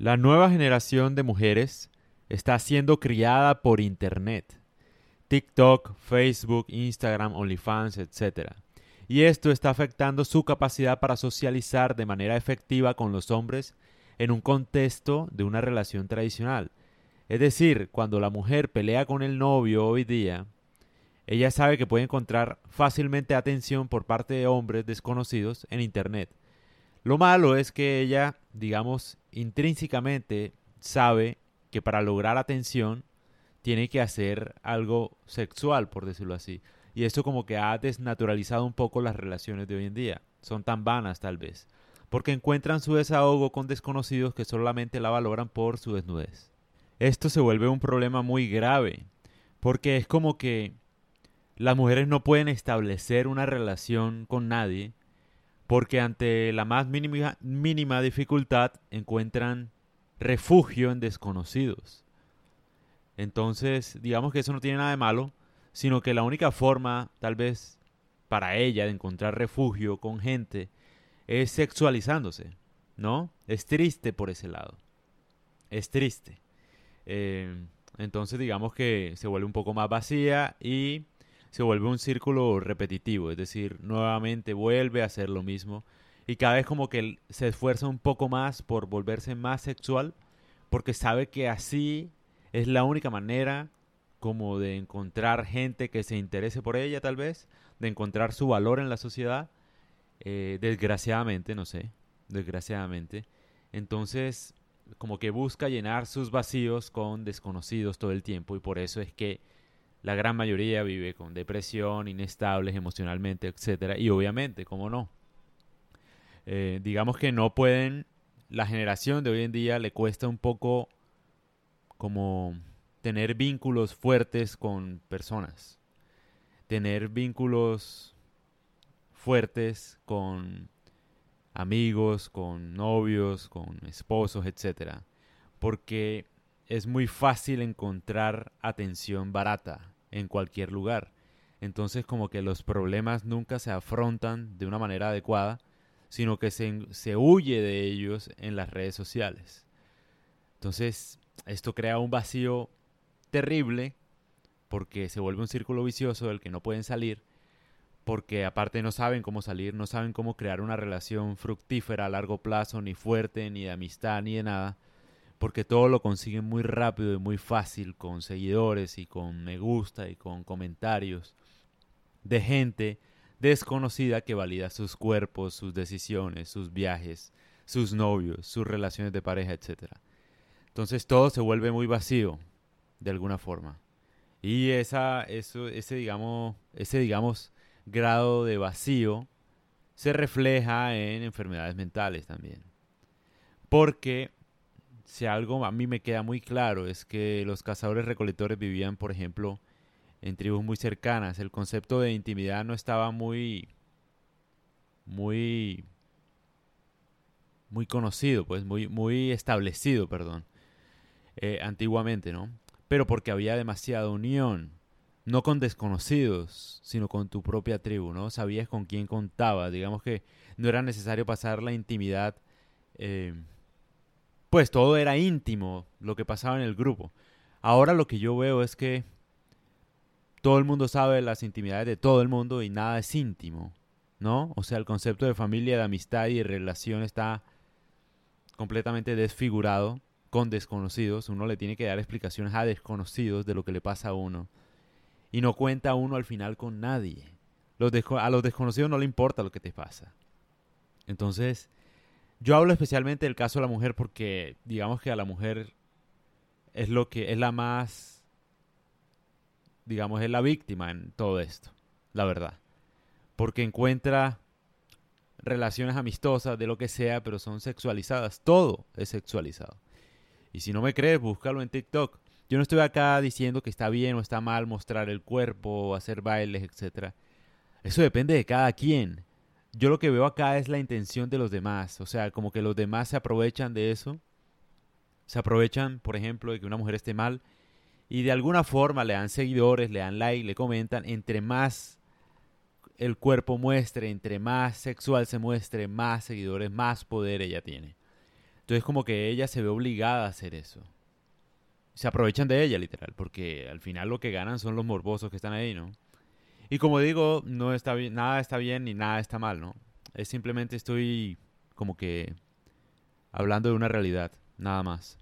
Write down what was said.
La nueva generación de mujeres está siendo criada por Internet. TikTok, Facebook, Instagram, OnlyFans, etc. Y esto está afectando su capacidad para socializar de manera efectiva con los hombres en un contexto de una relación tradicional. Es decir, cuando la mujer pelea con el novio hoy día, ella sabe que puede encontrar fácilmente atención por parte de hombres desconocidos en Internet. Lo malo es que ella, digamos, intrínsecamente sabe que para lograr atención tiene que hacer algo sexual, por decirlo así. Y esto como que ha desnaturalizado un poco las relaciones de hoy en día. Son tan vanas tal vez. Porque encuentran su desahogo con desconocidos que solamente la valoran por su desnudez. Esto se vuelve un problema muy grave. Porque es como que las mujeres no pueden establecer una relación con nadie porque ante la más mínima, dificultad encuentran refugio en desconocidos. Entonces, digamos que eso no tiene nada de malo, sino que la única forma, tal vez, para ella de encontrar refugio con gente es sexualizándose, ¿no? Es triste por ese lado. Es triste. Eh, entonces, digamos que se vuelve un poco más vacía y se vuelve un círculo repetitivo, es decir, nuevamente vuelve a hacer lo mismo y cada vez como que se esfuerza un poco más por volverse más sexual porque sabe que así es la única manera como de encontrar gente que se interese por ella tal vez, de encontrar su valor en la sociedad, eh, desgraciadamente, no sé, desgraciadamente. Entonces, como que busca llenar sus vacíos con desconocidos todo el tiempo y por eso es que la gran mayoría vive con depresión, inestables emocionalmente, etc. Y obviamente, ¿cómo no? Eh, digamos que no pueden, la generación de hoy en día le cuesta un poco como tener vínculos fuertes con personas, tener vínculos fuertes con amigos, con novios, con esposos, etc. Porque es muy fácil encontrar atención barata en cualquier lugar. Entonces como que los problemas nunca se afrontan de una manera adecuada, sino que se, se huye de ellos en las redes sociales. Entonces esto crea un vacío terrible porque se vuelve un círculo vicioso del que no pueden salir, porque aparte no saben cómo salir, no saben cómo crear una relación fructífera a largo plazo, ni fuerte, ni de amistad, ni de nada porque todo lo consiguen muy rápido y muy fácil con seguidores y con me gusta y con comentarios de gente desconocida que valida sus cuerpos, sus decisiones, sus viajes, sus novios, sus relaciones de pareja, etc. Entonces todo se vuelve muy vacío de alguna forma. Y esa, eso, ese, digamos, ese digamos grado de vacío se refleja en enfermedades mentales también. Porque si algo a mí me queda muy claro es que los cazadores recolectores vivían, por ejemplo, en tribus muy cercanas. El concepto de intimidad no estaba muy, muy, muy conocido, pues muy, muy establecido, perdón, eh, antiguamente, ¿no? Pero porque había demasiada unión, no con desconocidos, sino con tu propia tribu, ¿no? Sabías con quién contabas, digamos que no era necesario pasar la intimidad. Eh, pues todo era íntimo lo que pasaba en el grupo. Ahora lo que yo veo es que todo el mundo sabe las intimidades de todo el mundo y nada es íntimo, ¿no? O sea, el concepto de familia, de amistad y de relación está completamente desfigurado con desconocidos. Uno le tiene que dar explicaciones a desconocidos de lo que le pasa a uno. Y no cuenta uno al final con nadie. a los desconocidos no le importa lo que te pasa. Entonces, yo hablo especialmente del caso de la mujer porque digamos que a la mujer es lo que es la más digamos es la víctima en todo esto, la verdad. Porque encuentra relaciones amistosas de lo que sea, pero son sexualizadas, todo es sexualizado. Y si no me crees, búscalo en TikTok. Yo no estoy acá diciendo que está bien o está mal mostrar el cuerpo, hacer bailes, etc. Eso depende de cada quien yo lo que veo acá es la intención de los demás. O sea, como que los demás se aprovechan de eso. Se aprovechan, por ejemplo, de que una mujer esté mal. Y de alguna forma le dan seguidores, le dan like, le comentan. Entre más el cuerpo muestre, entre más sexual se muestre, más seguidores, más poder ella tiene. Entonces como que ella se ve obligada a hacer eso. Se aprovechan de ella, literal, porque al final lo que ganan son los morbosos que están ahí, ¿no? Y como digo, no está bien, nada está bien ni nada está mal, ¿no? Es simplemente estoy como que hablando de una realidad, nada más.